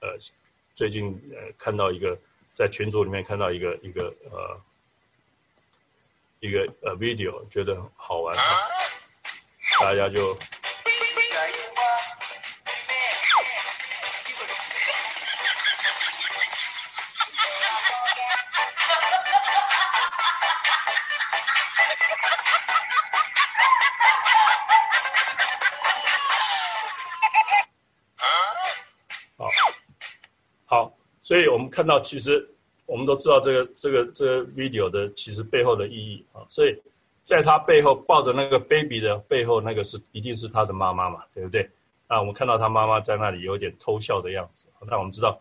呃最近呃看到一个在群组里面看到一个一个呃一个呃 video，觉得好玩。大家就好好，所以我们看到其实我们都知道这个这个这个 video 的其实背后的意义啊，所以。在他背后抱着那个 baby 的背后，那个是一定是他的妈妈嘛，对不对？那我们看到他妈妈在那里有点偷笑的样子。那我们知道，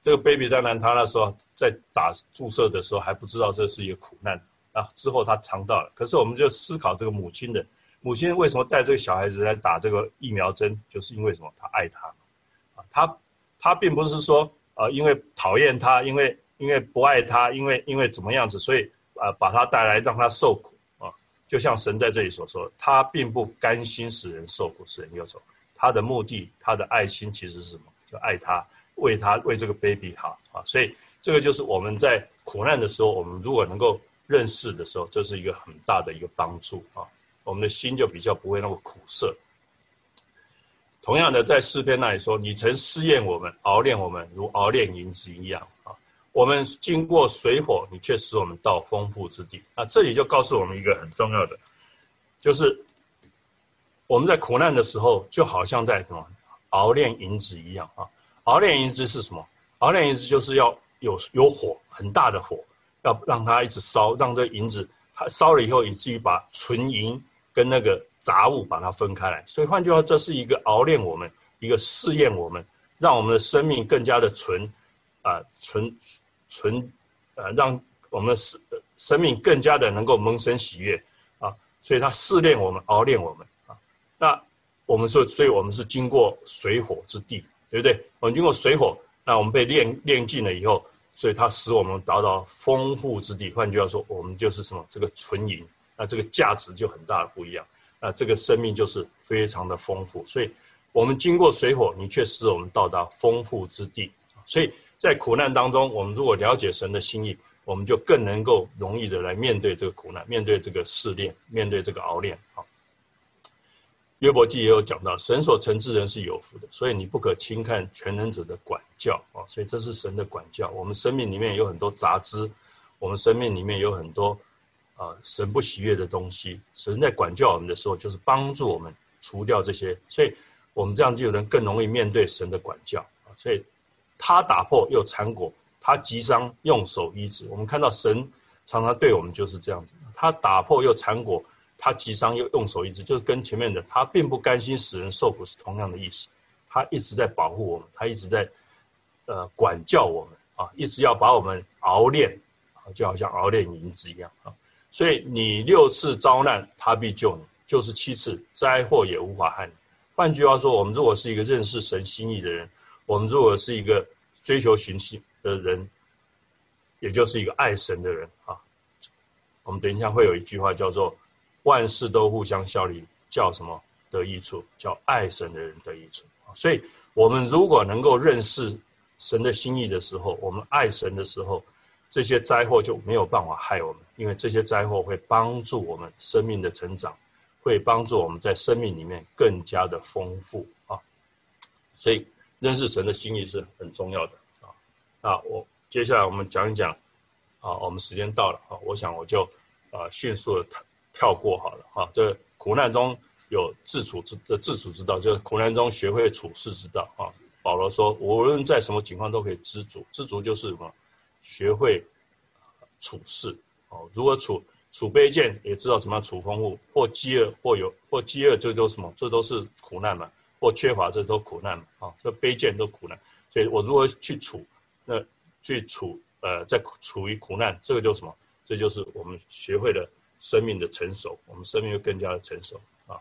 这个 baby 当然他那时候在打注射的时候还不知道这是一个苦难啊。之后他尝到了，可是我们就思考这个母亲的母亲为什么带这个小孩子来打这个疫苗针，就是因为什么？他爱他啊，他他并不是说啊，因为讨厌他，因为因为不爱他，因为因为怎么样子，所以啊把他带来让他受苦。就像神在这里所说，他并不甘心使人受苦，使人忧愁。他的目的，他的爱心其实是什么？就爱他，为他，为这个 baby 好啊！所以这个就是我们在苦难的时候，我们如果能够认识的时候，这是一个很大的一个帮助啊！我们的心就比较不会那么苦涩。同样的，在诗篇那里说：“你曾试验我们，熬炼我们，如熬炼银子一样啊！我们经过水火，你却使我们到丰富之地。”那这里就告诉我们一个很重要的，就是。我们在苦难的时候，就好像在什么熬炼银子一样啊！熬炼银子是什么？熬炼银子就是要有有火，很大的火，要让它一直烧，让这银子它烧了以后，以至于把纯银跟那个杂物把它分开来。所以换句话，这是一个熬炼我们，一个试验我们，让我们的生命更加的纯啊，纯纯呃，让我们的生生命更加的能够蒙生喜悦啊！所以它试炼我们，熬炼我们啊。那我们说，所以我们是经过水火之地，对不对？我们经过水火，那我们被炼炼尽了以后，所以它使我们达到丰富之地。换句话说，我们就是什么？这个纯银，那这个价值就很大的不一样。那这个生命就是非常的丰富。所以，我们经过水火，你却使我们到达丰富之地。所以在苦难当中，我们如果了解神的心意，我们就更能够容易的来面对这个苦难，面对这个试炼，面对这个熬炼。好。约伯记也有讲到，神所惩治人是有福的，所以你不可轻看全能者的管教啊！所以这是神的管教。我们生命里面有很多杂质，我们生命里面有很多啊神不喜悦的东西。神在管教我们的时候，就是帮助我们除掉这些，所以我们这样就能更容易面对神的管教啊！所以他打破又缠裹，他击伤用手医治。我们看到神常常对我们就是这样子，他打破又缠裹。他击伤又用手医治，就是跟前面的他并不甘心使人受苦是同样的意思。他一直在保护我们，他一直在呃管教我们啊，一直要把我们熬炼啊，就好像熬炼银子一样啊。所以你六次遭难，他必救你；就是七次灾祸也无法害你。换句话说，我们如果是一个认识神心意的人，我们如果是一个追求寻心的人，也就是一个爱神的人啊。我们等一下会有一句话叫做。万事都互相效力，叫什么得益处？叫爱神的人得益处。所以，我们如果能够认识神的心意的时候，我们爱神的时候，这些灾祸就没有办法害我们，因为这些灾祸会帮助我们生命的成长，会帮助我们在生命里面更加的丰富啊。所以，认识神的心意是很重要的啊。那我接下来我们讲一讲啊，我们时间到了啊，我想我就啊迅速的谈。跳过好了哈，这苦难中有自处之的自处之道，就是苦难中学会处世之道啊。保罗说，无论在什么情况都可以知足，知足就是什么？学会处事哦。如果处处卑贱，也知道怎么样处丰富；或饥饿，或有或饥饿，这都什么？这都是苦难嘛。或缺乏，这都苦难嘛。啊，这卑贱都苦难。所以我如何去处？那去处呃，在处于苦难，这个就是什么？这就是我们学会了。生命的成熟，我们生命会更加的成熟啊！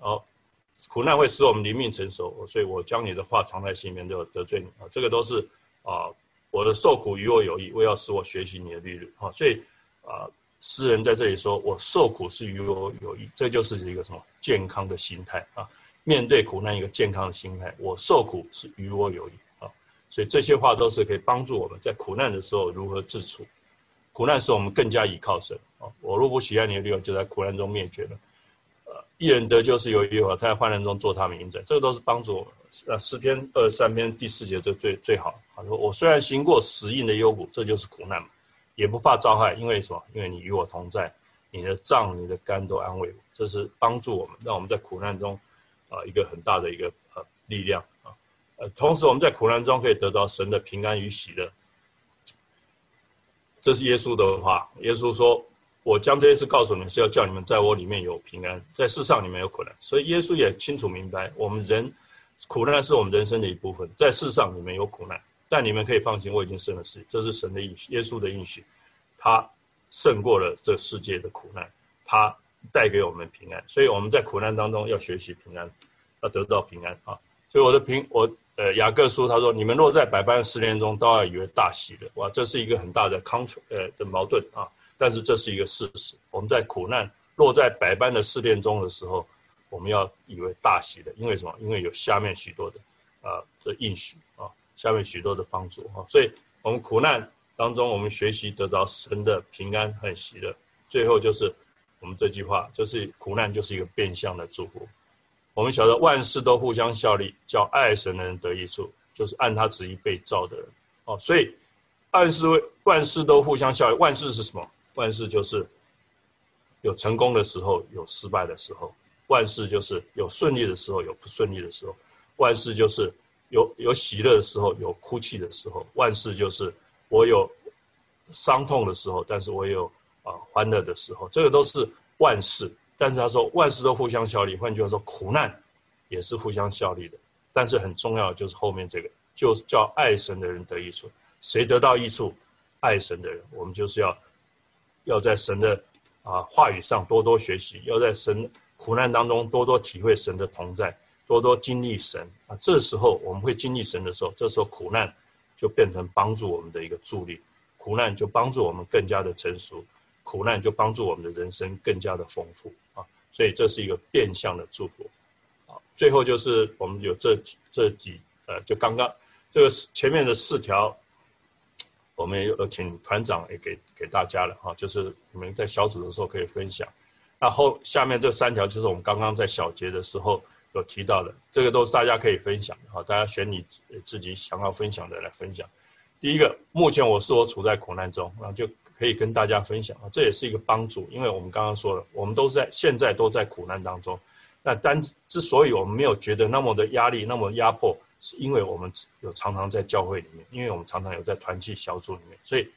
好，苦难会使我们灵命成熟，所以我将你的话藏在心里面，就得罪你啊！这个都是啊，我的受苦与我有益，为要使我学习你的律律啊！所以啊，诗人在这里说，我受苦是与我有益，这就是一个什么健康的心态啊？面对苦难一个健康的心态，我受苦是与我有益啊！所以这些话都是可以帮助我们在苦难的时候如何自处。苦难使我们更加倚靠神啊！我若不喜爱你的律法，就在苦难中灭绝了。呃，一人得救是由于他在患难中做他名在，这个都是帮助我。呃，诗篇二十三篇第四节这最最好。他说：“我虽然行过死荫的幽谷，这就是苦难嘛，也不怕遭害，因为什么？因为你与我同在，你的杖、你的肝都安慰我。这是帮助我们，让我们在苦难中啊一个很大的一个呃力量啊。呃，同时我们在苦难中可以得到神的平安与喜乐。这是耶稣的话，耶稣说：“我将这些事告诉你们，是要叫你们在我里面有平安，在世上你们有苦难。”所以耶稣也清楚明白，我们人苦难是我们人生的一部分，在世上你们有苦难，但你们可以放心，我已经胜了世界。这是神的应许，耶稣的应许，他胜过了这世界的苦难，他带给我们平安。所以我们在苦难当中要学习平安，要得到平安啊！所以我的平我。呃，雅各书他说：“你们若在百般试炼中，都要以为大喜的。”哇，这是一个很大的 contra 呃的矛盾啊！但是这是一个事实。我们在苦难落在百般的试炼中的时候，我们要以为大喜的，因为什么？因为有下面许多的啊的应许啊，下面许多的帮助啊。所以，我们苦难当中，我们学习得到神的平安和喜乐。最后就是我们这句话，就是苦难就是一个变相的祝福。我们晓得万事都互相效力，叫爱神的人得益处，就是按他旨意被造的人。哦，所以万事万事都互相效力。万事是什么？万事就是有成功的时候，有失败的时候；万事就是有顺利的时候，有不顺利的时候；万事就是有有喜乐的时候，有哭泣的时候；万事就是我有伤痛的时候，但是我有啊欢乐的时候。这个都是万事。但是他说万事都互相效力，换句话说，苦难也是互相效力的。但是很重要就是后面这个，就叫爱神的人得益处。谁得到益处？爱神的人。我们就是要要在神的啊话语上多多学习，要在神苦难当中多多体会神的同在，多多经历神啊。这时候我们会经历神的时候，这时候苦难就变成帮助我们的一个助力，苦难就帮助我们更加的成熟。苦难就帮助我们的人生更加的丰富啊，所以这是一个变相的祝福啊。最后就是我们有这这几呃，就刚刚这个前面的四条，我们有请团长也给给大家了哈，就是你们在小组的时候可以分享。那后下面这三条就是我们刚刚在小节的时候有提到的，这个都是大家可以分享的哈。大家选你自己想要分享的来分享。第一个，目前我是我处在苦难中，然后就。可以跟大家分享啊，这也是一个帮助，因为我们刚刚说了，我们都在现在都在苦难当中。那但之所以我们没有觉得那么的压力、那么压迫，是因为我们有常常在教会里面，因为我们常常有在团契小组里面，所以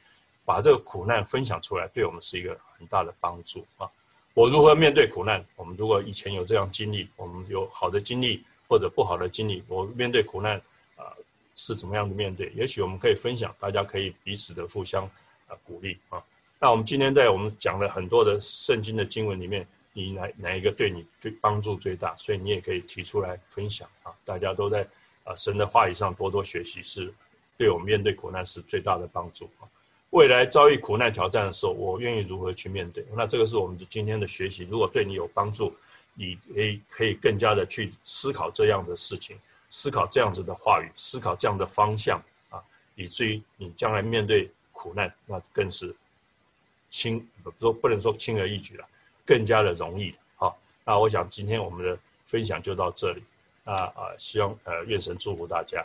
把这个苦难分享出来，对我们是一个很大的帮助啊。我如何面对苦难？我们如果以前有这样经历，我们有好的经历或者不好的经历，我面对苦难啊是怎么样的面对？也许我们可以分享，大家可以彼此的互相。啊，鼓励啊！那我们今天在我们讲了很多的圣经的经文里面，你哪哪一个对你最帮助最大？所以你也可以提出来分享啊！大家都在啊神的话语上多多学习，是对我们面对苦难是最大的帮助啊！未来遭遇苦难挑战的时候，我愿意如何去面对？那这个是我们的今天的学习。如果对你有帮助，你可以可以更加的去思考这样的事情，思考这样子的话语，思考这样的方向啊，以至于你将来面对。苦难那更是轻，说不能说轻而易举了，更加的容易。好，那我想今天我们的分享就到这里。那啊，希望呃，愿神祝福大家。